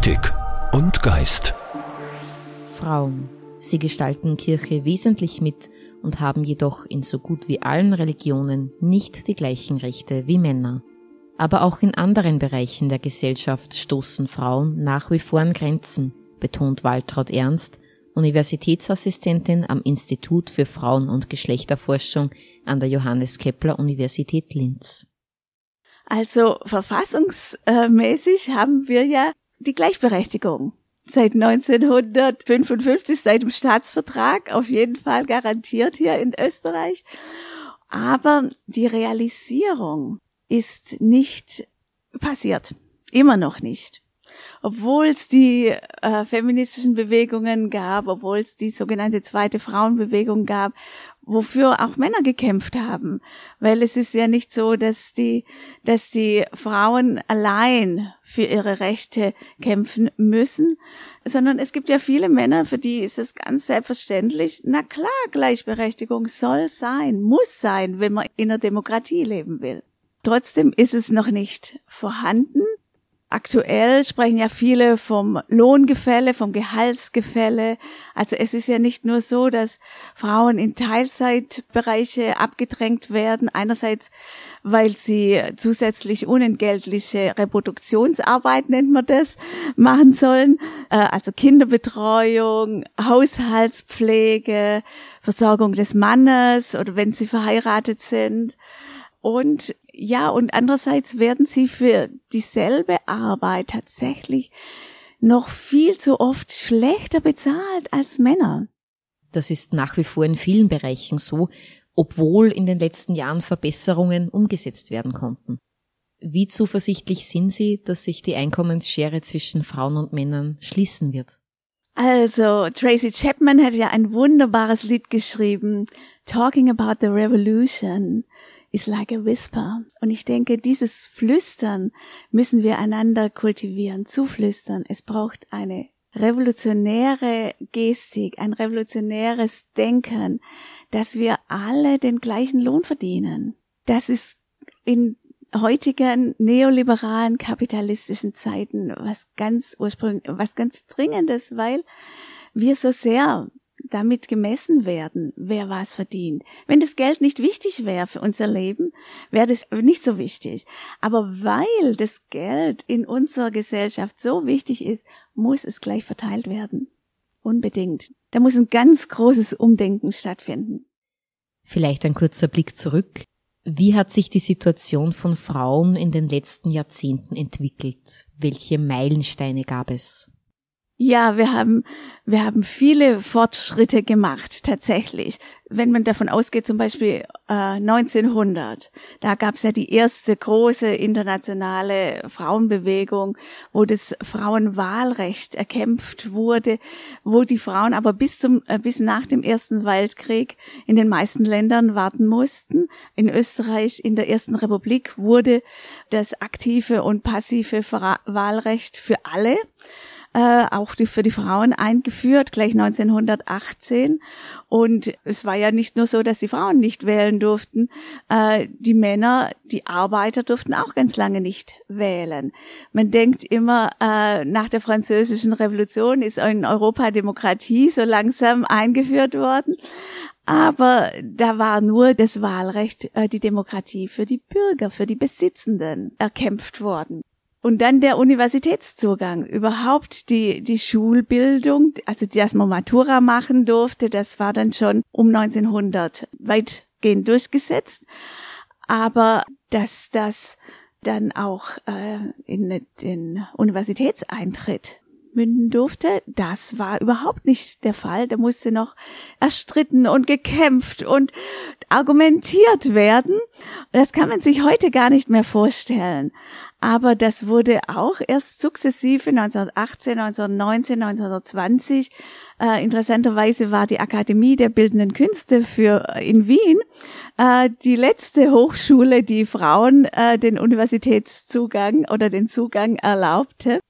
Mystik und Geist. Frauen. Sie gestalten Kirche wesentlich mit und haben jedoch in so gut wie allen Religionen nicht die gleichen Rechte wie Männer. Aber auch in anderen Bereichen der Gesellschaft stoßen Frauen nach wie vor an Grenzen, betont Waltraud Ernst, Universitätsassistentin am Institut für Frauen- und Geschlechterforschung an der Johannes Kepler Universität Linz. Also verfassungsmäßig haben wir ja die Gleichberechtigung. Seit 1955, seit dem Staatsvertrag, auf jeden Fall garantiert hier in Österreich. Aber die Realisierung ist nicht passiert. Immer noch nicht obwohl es die äh, feministischen Bewegungen gab, obwohl es die sogenannte zweite Frauenbewegung gab, wofür auch Männer gekämpft haben, weil es ist ja nicht so, dass die, dass die Frauen allein für ihre Rechte kämpfen müssen, sondern es gibt ja viele Männer, für die ist es ganz selbstverständlich, na klar, Gleichberechtigung soll sein, muss sein, wenn man in einer Demokratie leben will. Trotzdem ist es noch nicht vorhanden Aktuell sprechen ja viele vom Lohngefälle, vom Gehaltsgefälle. Also es ist ja nicht nur so, dass Frauen in Teilzeitbereiche abgedrängt werden. Einerseits, weil sie zusätzlich unentgeltliche Reproduktionsarbeit, nennt man das, machen sollen. Äh, also Kinderbetreuung, Haushaltspflege, Versorgung des Mannes oder wenn sie verheiratet sind. Und ja, und andererseits werden sie für dieselbe Arbeit tatsächlich noch viel zu oft schlechter bezahlt als Männer. Das ist nach wie vor in vielen Bereichen so, obwohl in den letzten Jahren Verbesserungen umgesetzt werden konnten. Wie zuversichtlich sind Sie, dass sich die Einkommensschere zwischen Frauen und Männern schließen wird? Also, Tracy Chapman hat ja ein wunderbares Lied geschrieben, Talking about the Revolution is like a whisper. Und ich denke, dieses Flüstern müssen wir einander kultivieren, zuflüstern. Es braucht eine revolutionäre Gestik, ein revolutionäres Denken, dass wir alle den gleichen Lohn verdienen. Das ist in heutigen neoliberalen kapitalistischen Zeiten was ganz ursprünglich, was ganz dringendes, weil wir so sehr damit gemessen werden, wer was verdient. Wenn das Geld nicht wichtig wäre für unser Leben, wäre das nicht so wichtig. Aber weil das Geld in unserer Gesellschaft so wichtig ist, muss es gleich verteilt werden. Unbedingt. Da muss ein ganz großes Umdenken stattfinden. Vielleicht ein kurzer Blick zurück. Wie hat sich die Situation von Frauen in den letzten Jahrzehnten entwickelt? Welche Meilensteine gab es? Ja, wir haben, wir haben viele Fortschritte gemacht, tatsächlich. Wenn man davon ausgeht, zum Beispiel äh, 1900, da gab es ja die erste große internationale Frauenbewegung, wo das Frauenwahlrecht erkämpft wurde, wo die Frauen aber bis zum äh, bis nach dem Ersten Weltkrieg in den meisten Ländern warten mussten. In Österreich in der Ersten Republik wurde das aktive und passive Wahlrecht für alle äh, auch die, für die Frauen eingeführt, gleich 1918. Und es war ja nicht nur so, dass die Frauen nicht wählen durften, äh, die Männer, die Arbeiter durften auch ganz lange nicht wählen. Man denkt immer, äh, nach der französischen Revolution ist in Europa Demokratie so langsam eingeführt worden. Aber da war nur das Wahlrecht, äh, die Demokratie für die Bürger, für die Besitzenden erkämpft worden. Und dann der Universitätszugang, überhaupt die, die Schulbildung, also dass man Matura machen durfte, das war dann schon um 1900 weitgehend durchgesetzt. Aber dass das dann auch äh, in den Universitätseintritt münden durfte, das war überhaupt nicht der Fall. Da musste noch erstritten und gekämpft und argumentiert werden. Das kann man sich heute gar nicht mehr vorstellen. Aber das wurde auch erst sukzessive 1918, 1919, 1920. Äh, interessanterweise war die Akademie der Bildenden Künste für äh, in Wien äh, die letzte Hochschule, die Frauen äh, den Universitätszugang oder den Zugang erlaubte.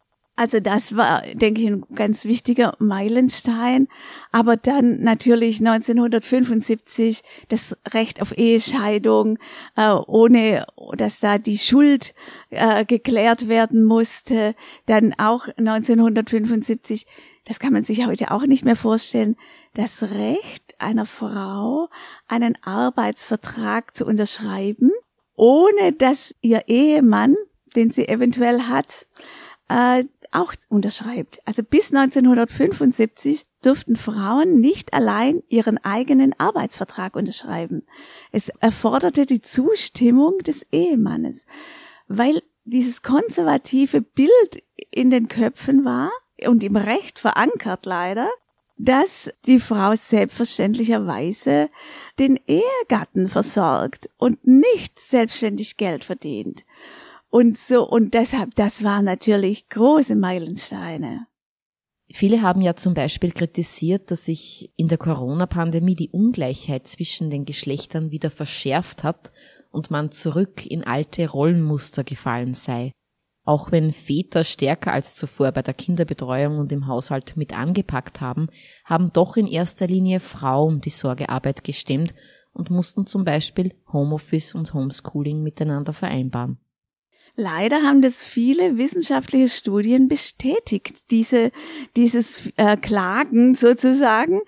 Also das war, denke ich, ein ganz wichtiger Meilenstein. Aber dann natürlich 1975 das Recht auf Ehescheidung, äh, ohne dass da die Schuld äh, geklärt werden musste. Dann auch 1975, das kann man sich heute auch nicht mehr vorstellen, das Recht einer Frau, einen Arbeitsvertrag zu unterschreiben, ohne dass ihr Ehemann, den sie eventuell hat, äh, auch unterschreibt. Also bis 1975 durften Frauen nicht allein ihren eigenen Arbeitsvertrag unterschreiben. Es erforderte die Zustimmung des Ehemannes, weil dieses konservative Bild in den Köpfen war und im Recht verankert leider, dass die Frau selbstverständlicherweise den Ehegatten versorgt und nicht selbstständig Geld verdient. Und so, und deshalb, das waren natürlich große Meilensteine. Viele haben ja zum Beispiel kritisiert, dass sich in der Corona-Pandemie die Ungleichheit zwischen den Geschlechtern wieder verschärft hat und man zurück in alte Rollenmuster gefallen sei. Auch wenn Väter stärker als zuvor bei der Kinderbetreuung und im Haushalt mit angepackt haben, haben doch in erster Linie Frauen die Sorgearbeit gestemmt und mussten zum Beispiel Homeoffice und Homeschooling miteinander vereinbaren. Leider haben das viele wissenschaftliche Studien bestätigt, diese, dieses äh, Klagen sozusagen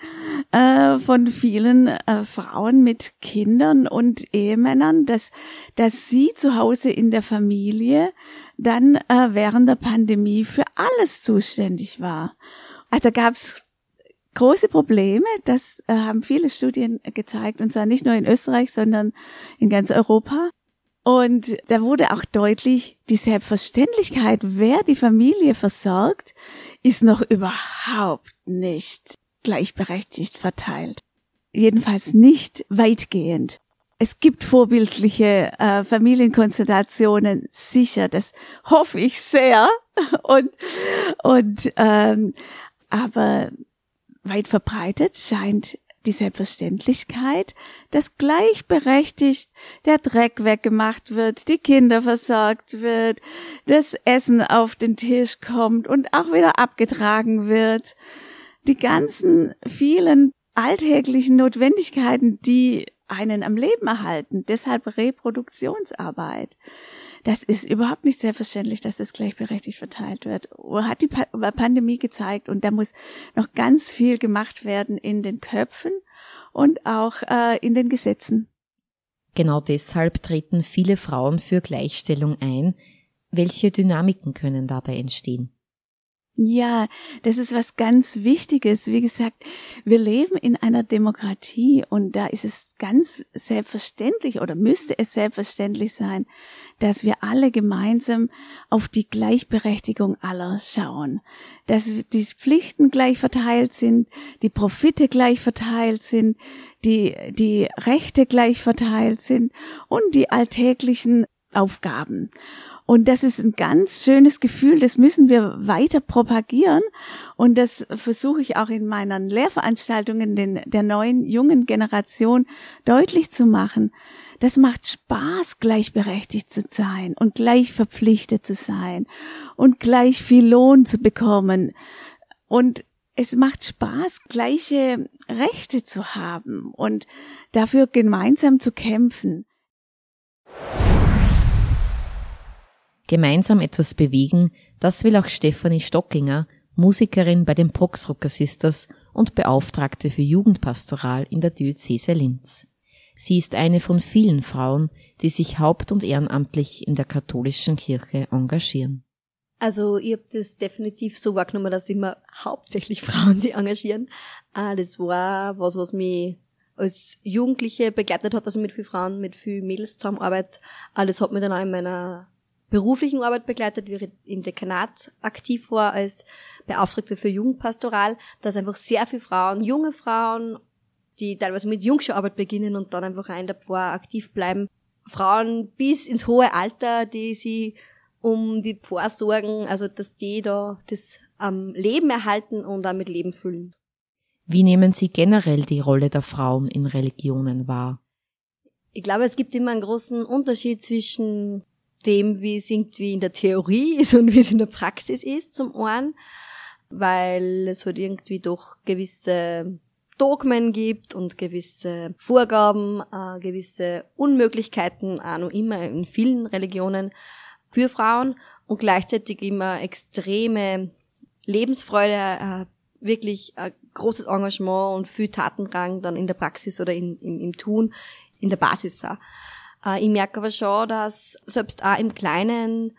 äh, von vielen äh, Frauen mit Kindern und Ehemännern, dass, dass sie zu Hause in der Familie dann äh, während der Pandemie für alles zuständig war. Also gab es große Probleme, das äh, haben viele Studien gezeigt, und zwar nicht nur in Österreich, sondern in ganz Europa. Und da wurde auch deutlich, die Selbstverständlichkeit, wer die Familie versorgt, ist noch überhaupt nicht gleichberechtigt verteilt. Jedenfalls nicht weitgehend. Es gibt vorbildliche äh, Familienkonstellationen, sicher, das hoffe ich sehr. Und, und ähm, aber weit verbreitet scheint die Selbstverständlichkeit, dass gleichberechtigt der Dreck weggemacht wird, die Kinder versorgt wird, das Essen auf den Tisch kommt und auch wieder abgetragen wird. Die ganzen vielen alltäglichen Notwendigkeiten, die einen am Leben erhalten, deshalb Reproduktionsarbeit. Das ist überhaupt nicht selbstverständlich, dass das gleichberechtigt verteilt wird. Hat die Pandemie gezeigt und da muss noch ganz viel gemacht werden in den Köpfen und auch äh, in den Gesetzen. Genau deshalb treten viele Frauen für Gleichstellung ein. Welche Dynamiken können dabei entstehen? Ja, das ist was ganz Wichtiges. Wie gesagt, wir leben in einer Demokratie und da ist es ganz selbstverständlich oder müsste es selbstverständlich sein, dass wir alle gemeinsam auf die Gleichberechtigung aller schauen. Dass die Pflichten gleich verteilt sind, die Profite gleich verteilt sind, die, die Rechte gleich verteilt sind und die alltäglichen Aufgaben. Und das ist ein ganz schönes Gefühl, das müssen wir weiter propagieren. Und das versuche ich auch in meinen Lehrveranstaltungen den, der neuen, jungen Generation deutlich zu machen. Das macht Spaß, gleichberechtigt zu sein und gleich verpflichtet zu sein und gleich viel Lohn zu bekommen. Und es macht Spaß, gleiche Rechte zu haben und dafür gemeinsam zu kämpfen. Gemeinsam etwas bewegen, das will auch Stefanie Stockinger, Musikerin bei den Poxrocker Sisters und Beauftragte für Jugendpastoral in der Diözese Linz. Sie ist eine von vielen Frauen, die sich haupt- und ehrenamtlich in der katholischen Kirche engagieren. Also ich habe das definitiv so wahrgenommen, dass immer hauptsächlich Frauen sich engagieren. Ah, das war was, was mich als Jugendliche begleitet hat, ich mit vielen Frauen, mit vielen Mädels zusammenarbeite. Ah, das hat mich dann auch in meiner beruflichen Arbeit begleitet, wie ich im Dekanat aktiv war als Beauftragte für Jugendpastoral, dass einfach sehr viele Frauen, junge Frauen, die teilweise mit Jungschauarbeit beginnen und dann einfach ein der Pfarr aktiv bleiben. Frauen bis ins hohe Alter, die sie um die Pfarr sorgen, also dass die da das am Leben erhalten und damit Leben füllen. Wie nehmen Sie generell die Rolle der Frauen in Religionen wahr? Ich glaube, es gibt immer einen großen Unterschied zwischen dem, wie es irgendwie in der Theorie ist und wie es in der Praxis ist, zum einen, weil es halt irgendwie doch gewisse Dogmen gibt und gewisse Vorgaben, äh, gewisse Unmöglichkeiten, auch noch immer in vielen Religionen für Frauen und gleichzeitig immer extreme Lebensfreude, äh, wirklich ein großes Engagement und viel Tatendrang dann in der Praxis oder in, im, im Tun, in der Basis auch. Äh, ich merke aber schon, dass selbst auch im Kleinen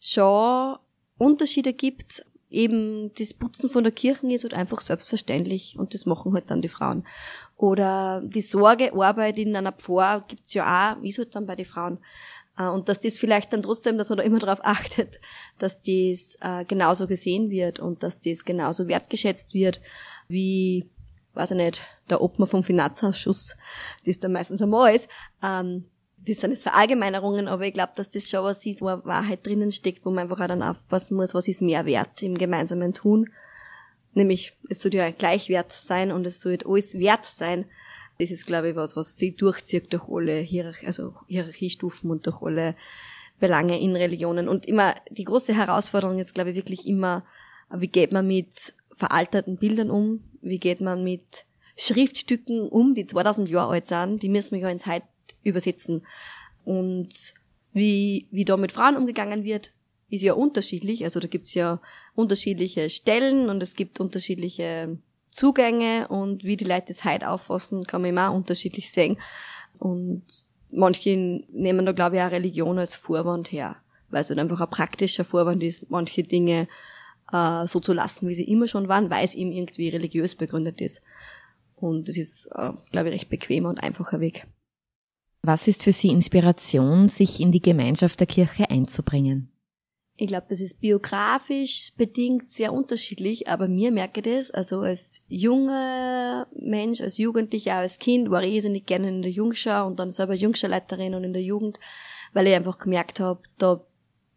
schon Unterschiede gibt. Eben das Putzen von der Kirche ist halt einfach selbstverständlich und das machen halt dann die Frauen. Oder die Sorgearbeit in einer Pfarr gibt's ja auch, ist halt dann bei den Frauen. Äh, und dass das vielleicht dann trotzdem, dass man da immer darauf achtet, dass das äh, genauso gesehen wird und dass das genauso wertgeschätzt wird, wie, weiß ich nicht, der Obmann vom Finanzausschuss, das dann meistens einmal ist, ähm, das sind jetzt Verallgemeinerungen, aber ich glaube, dass das schon was ist, wo eine Wahrheit drinnen steckt, wo man einfach auch dann aufpassen muss, was ist mehr wert im gemeinsamen Tun. Nämlich, es soll ja gleichwert sein und es soll alles wert sein. Das ist, glaube ich, was, was sich durchzieht durch alle Hierarchie, also Hierarchiestufen und durch alle Belange in Religionen. Und immer, die große Herausforderung ist, glaube ich, wirklich immer, wie geht man mit veralterten Bildern um? Wie geht man mit Schriftstücken um, die 2000 Jahre alt sind? Die müssen wir ja ins Heute übersetzen. Und wie, wie da mit Frauen umgegangen wird, ist ja unterschiedlich. Also da gibt's ja unterschiedliche Stellen und es gibt unterschiedliche Zugänge und wie die Leute das heute auffassen, kann man immer unterschiedlich sehen. Und manche nehmen da, glaube ich, auch Religion als Vorwand her, weil es halt einfach ein praktischer Vorwand ist, manche Dinge äh, so zu lassen, wie sie immer schon waren, weil es eben irgendwie religiös begründet ist. Und das ist, äh, glaube ich, recht bequemer und einfacher Weg. Was ist für Sie Inspiration, sich in die Gemeinschaft der Kirche einzubringen? Ich glaube, das ist biografisch bedingt sehr unterschiedlich, aber mir merke das, also als junger Mensch, als Jugendlicher, als Kind war ich irrsinnig gerne in der Jungschau und dann selber Jungschauleiterin und in der Jugend, weil ich einfach gemerkt habe, da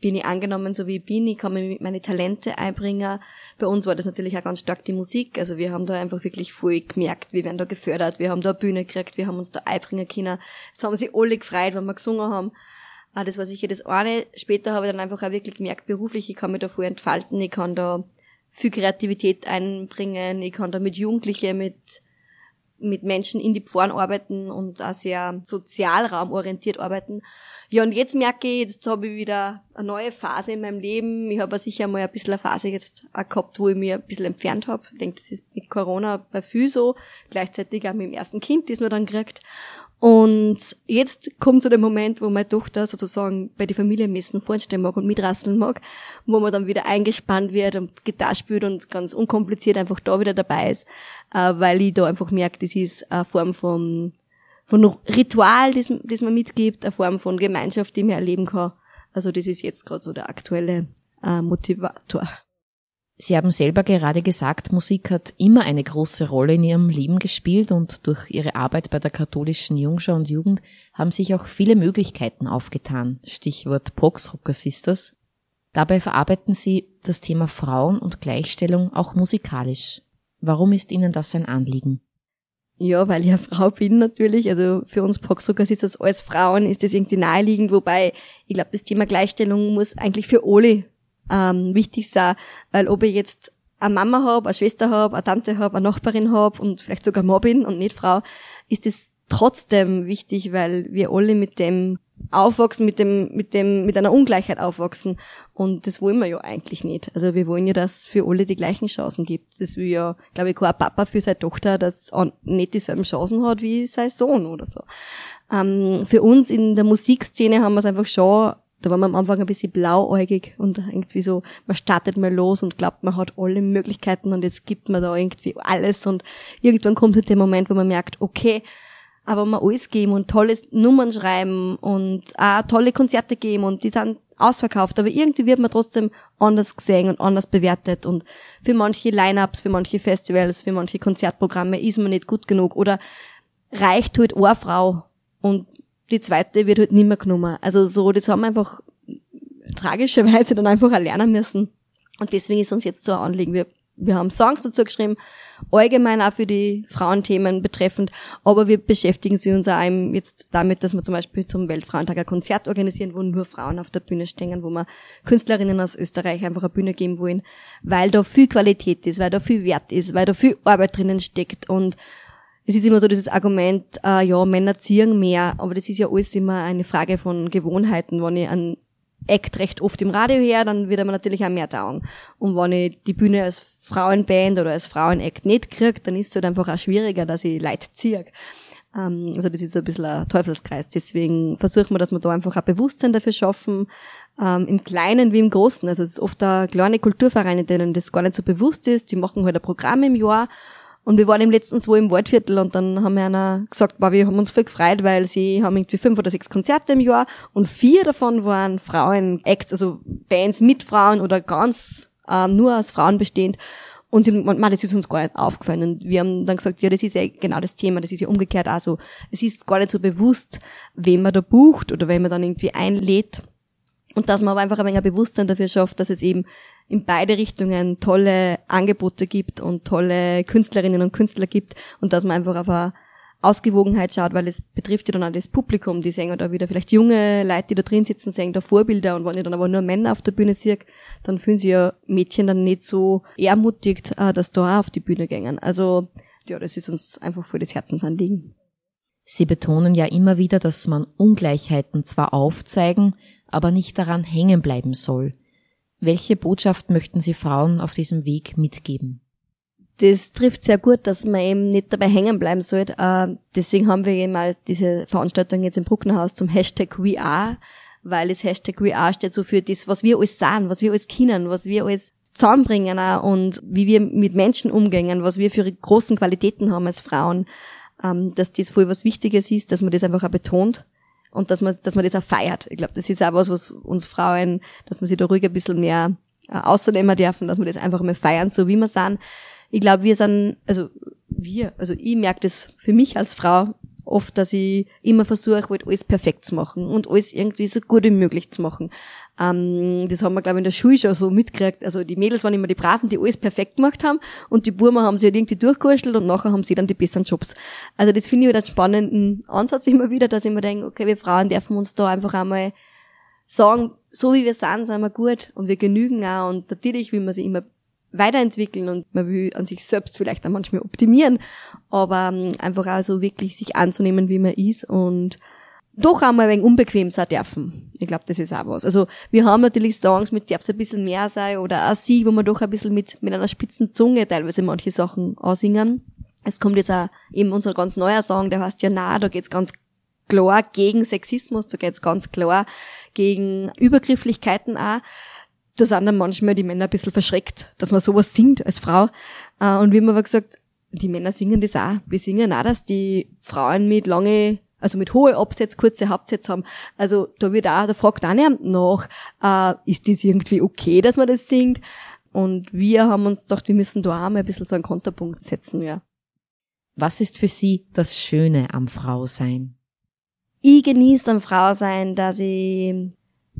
bin ich angenommen, so wie ich bin. Ich kann mir meine Talente einbringen. Bei uns war das natürlich auch ganz stark die Musik. Also wir haben da einfach wirklich voll gemerkt, wir werden da gefördert, wir haben da Bühne gekriegt, wir haben uns da einbringen können. Es haben sich alle gefreut, wenn wir gesungen haben. Ah, das war sicher das eine. Später habe ich dann einfach auch wirklich gemerkt, beruflich, ich kann mich da voll entfalten, ich kann da viel Kreativität einbringen, ich kann da mit Jugendlichen, mit mit Menschen in die Pforen arbeiten und auch sehr sozialraumorientiert arbeiten. Ja, und jetzt merke ich, jetzt habe ich wieder eine neue Phase in meinem Leben. Ich habe sicher mal ein bisschen eine Phase jetzt auch gehabt, wo ich mich ein bisschen entfernt habe. Ich denke, das ist mit Corona bei viel so. Gleichzeitig auch mit dem ersten Kind, das man dann kriegt. Und jetzt kommt so der Moment, wo meine Tochter sozusagen bei den Familienmessen vorstellen mag und mitrasseln mag, wo man dann wieder eingespannt wird und Gitarre spielt und ganz unkompliziert einfach da wieder dabei ist, äh, weil ich da einfach merke, das ist eine Form von, von Ritual, das, das man mitgibt, eine Form von Gemeinschaft, die man erleben kann. Also das ist jetzt gerade so der aktuelle äh, Motivator. Sie haben selber gerade gesagt, Musik hat immer eine große Rolle in Ihrem Leben gespielt und durch Ihre Arbeit bei der katholischen Jungschau und Jugend haben sich auch viele Möglichkeiten aufgetan. Stichwort Proxrocker Sisters. Dabei verarbeiten Sie das Thema Frauen und Gleichstellung auch musikalisch. Warum ist Ihnen das ein Anliegen? Ja, weil ich eine Frau bin natürlich. Also für uns Proxrocker Sisters als Frauen ist das irgendwie naheliegend, wobei ich glaube, das Thema Gleichstellung muss eigentlich für alle ähm, wichtig sein, weil ob ich jetzt eine Mama habe, eine Schwester habe, eine Tante habe, eine Nachbarin habe und vielleicht sogar Mobbin und nicht Frau, ist es trotzdem wichtig, weil wir alle mit dem aufwachsen, mit dem, mit dem, mit einer Ungleichheit aufwachsen. Und das wollen wir ja eigentlich nicht. Also wir wollen ja, dass für alle die gleichen Chancen gibt. Das will ja, glaube ich, kein Papa für seine Tochter, dass nicht dieselben Chancen hat wie sein Sohn oder so. Ähm, für uns in der Musikszene haben wir es einfach schon da war man am Anfang ein bisschen blauäugig und irgendwie so, man startet mal los und glaubt, man hat alle Möglichkeiten und jetzt gibt man da irgendwie alles und irgendwann kommt halt der Moment, wo man merkt, okay, aber man alles geben und tolle Nummern schreiben und auch tolle Konzerte geben und die sind ausverkauft, aber irgendwie wird man trotzdem anders gesehen und anders bewertet und für manche Line-Ups, für manche Festivals, für manche Konzertprogramme ist man nicht gut genug oder reicht halt eine Frau und die zweite wird halt nimmer genommen. Also so, das haben wir einfach tragischerweise dann einfach erlernen müssen. Und deswegen ist uns jetzt so ein Anliegen. Wir wir haben Songs dazu geschrieben, allgemein auch für die Frauenthemen betreffend, aber wir beschäftigen sie uns auch jetzt damit, dass wir zum Beispiel zum Weltfrauentag ein Konzert organisieren, wo nur Frauen auf der Bühne stehen, wo wir Künstlerinnen aus Österreich einfach eine Bühne geben wollen, weil da viel Qualität ist, weil da viel Wert ist, weil da viel Arbeit drinnen steckt und es ist immer so dieses Argument, äh, ja, Männer ziehen mehr, aber das ist ja alles immer eine Frage von Gewohnheiten. Wenn ich einen Act recht oft im Radio her, dann wird er mir natürlich auch mehr dauern. Und wenn ich die Bühne als Frauenband oder als Frauenact nicht kriege, dann ist es halt einfach auch schwieriger, dass ich Leute ziehe. Ähm, also das ist so ein bisschen ein Teufelskreis. Deswegen versuchen wir, dass wir da einfach ein Bewusstsein dafür schaffen, ähm, im Kleinen wie im Großen. Also es ist oft da kleine Kulturvereine, denen das gar nicht so bewusst ist. Die machen halt ein Programm im Jahr und wir waren im letzten so im Waldviertel und dann haben wir einer gesagt, boah, wir haben uns voll gefreut, weil sie haben irgendwie fünf oder sechs Konzerte im Jahr und vier davon waren Frauen-Acts, also Bands mit Frauen oder ganz ähm, nur aus Frauen bestehend. Und sie, man, das ist uns gar nicht aufgefallen. Und wir haben dann gesagt, ja, das ist ja genau das Thema, das ist ja umgekehrt auch so. Es ist gar nicht so bewusst, wen man da bucht oder wen man dann irgendwie einlädt. Und dass man aber einfach ein wenig ein Bewusstsein dafür schafft, dass es eben in beide Richtungen tolle Angebote gibt und tolle Künstlerinnen und Künstler gibt und dass man einfach auf eine Ausgewogenheit schaut, weil es betrifft ja dann auch das Publikum, die sehen da wieder vielleicht junge Leute, die da drin sitzen, sehen da Vorbilder und wenn ich dann aber nur Männer auf der Bühne sehe, dann fühlen sich ja Mädchen dann nicht so ermutigt, äh, dass da auch auf die Bühne gängen. Also ja, das ist uns einfach voll das Herzensanliegen. Sie betonen ja immer wieder, dass man Ungleichheiten zwar aufzeigen, aber nicht daran hängen bleiben soll. Welche Botschaft möchten Sie Frauen auf diesem Weg mitgeben? Das trifft sehr gut, dass man eben nicht dabei hängen bleiben sollte. Äh, deswegen haben wir eben mal diese Veranstaltung jetzt im Brucknerhaus zum Hashtag We Are, weil das Hashtag We Are steht so für das, was wir alles sagen, was wir alles kennen, was wir alles zusammenbringen auch und wie wir mit Menschen umgehen, was wir für großen Qualitäten haben als Frauen, ähm, dass das voll was Wichtiges ist, dass man das einfach auch betont und dass man, dass man das auch feiert. Ich glaube, das ist auch was, was uns Frauen, dass man sich da ruhig ein bisschen mehr äh, außernehmen dürfen, dass wir das einfach mal feiern, so wie wir sind. Ich glaube, wir sind, also wir, also ich merke das für mich als Frau oft, dass ich immer versuche, halt alles perfekt zu machen und alles irgendwie so gut wie möglich zu machen. Ähm, das haben wir, glaube ich, in der Schule schon so mitgekriegt. Also die Mädels waren immer die Braven, die alles perfekt gemacht haben und die Burma haben sie halt irgendwie durchgekurschtelt und nachher haben sie dann die besseren Jobs. Also das finde ich halt einen spannenden Ansatz immer wieder, dass ich mir denke, okay, wir Frauen dürfen uns da einfach einmal sagen, so wie wir sind, sind wir gut und wir genügen auch und natürlich will man sich immer weiterentwickeln und man will an sich selbst vielleicht auch manchmal optimieren, aber ähm, einfach auch so wirklich sich anzunehmen, wie man ist und doch einmal ein wenig unbequem sein dürfen. Ich glaube, das ist auch was. Also wir haben natürlich Songs, mit darf es ein bisschen mehr sein oder auch sie, wo man doch ein bisschen mit, mit einer spitzen Zunge teilweise manche Sachen ansingen. Es kommt jetzt auch eben unser ganz neuer Song, der heißt ja na, da geht's ganz klar gegen Sexismus, da geht's ganz klar gegen Übergrifflichkeiten auch da sind dann manchmal die Männer ein bisschen verschreckt, dass man sowas singt als Frau. Äh, und wir haben aber gesagt, die Männer singen das auch. Wir singen auch, dass die Frauen mit lange, also mit hohe Absätze, kurze Hauptsätze haben. Also da wird auch, da fragt auch niemand nach, äh, ist das irgendwie okay, dass man das singt? Und wir haben uns gedacht, wir müssen da auch mal ein bisschen so einen Konterpunkt setzen, ja. Was ist für Sie das Schöne am Frausein? Ich genieße am Frausein, dass ich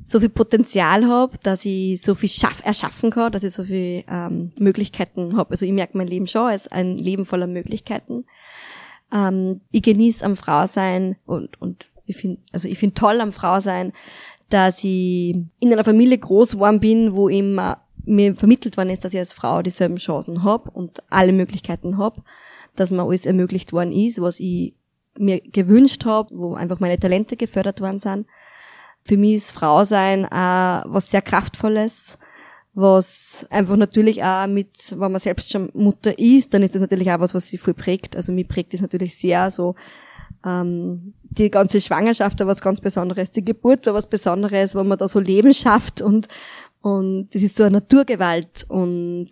so viel Potenzial habe, dass ich so viel schaff, erschaffen kann, dass ich so viel ähm, Möglichkeiten habe. Also ich merke mein Leben schon als ein Leben voller Möglichkeiten. Ähm, ich genieße am Frausein und, und ich finde, also ich finde toll am Frausein, dass ich in einer Familie groß geworden bin, wo immer mir vermittelt worden ist, dass ich als Frau dieselben Chancen habe und alle Möglichkeiten habe, dass mir alles ermöglicht worden ist, was ich mir gewünscht habe, wo einfach meine Talente gefördert worden sind für mich ist Frau sein auch was sehr kraftvolles, was einfach natürlich auch mit, wenn man selbst schon Mutter ist, dann ist das natürlich auch was, was sie voll prägt. Also mich prägt das natürlich sehr so, ähm, die ganze Schwangerschaft war was ganz Besonderes, die Geburt war was Besonderes, wenn man da so Leben schafft und, und das ist so eine Naturgewalt und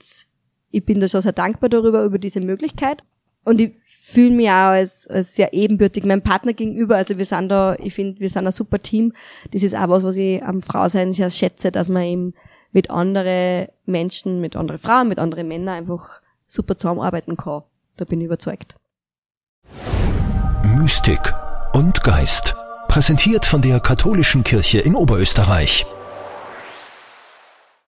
ich bin da schon sehr dankbar darüber, über diese Möglichkeit. Und ich fühle mich auch als, als sehr ebenbürtig meinem Partner gegenüber. Also wir sind da, ich finde, wir sind ein super Team. Das ist auch was, was ich am Frausein sehr schätze, dass man eben mit anderen Menschen, mit anderen Frauen, mit anderen Männern einfach super zusammenarbeiten kann. Da bin ich überzeugt. Mystik und Geist. Präsentiert von der Katholischen Kirche in Oberösterreich.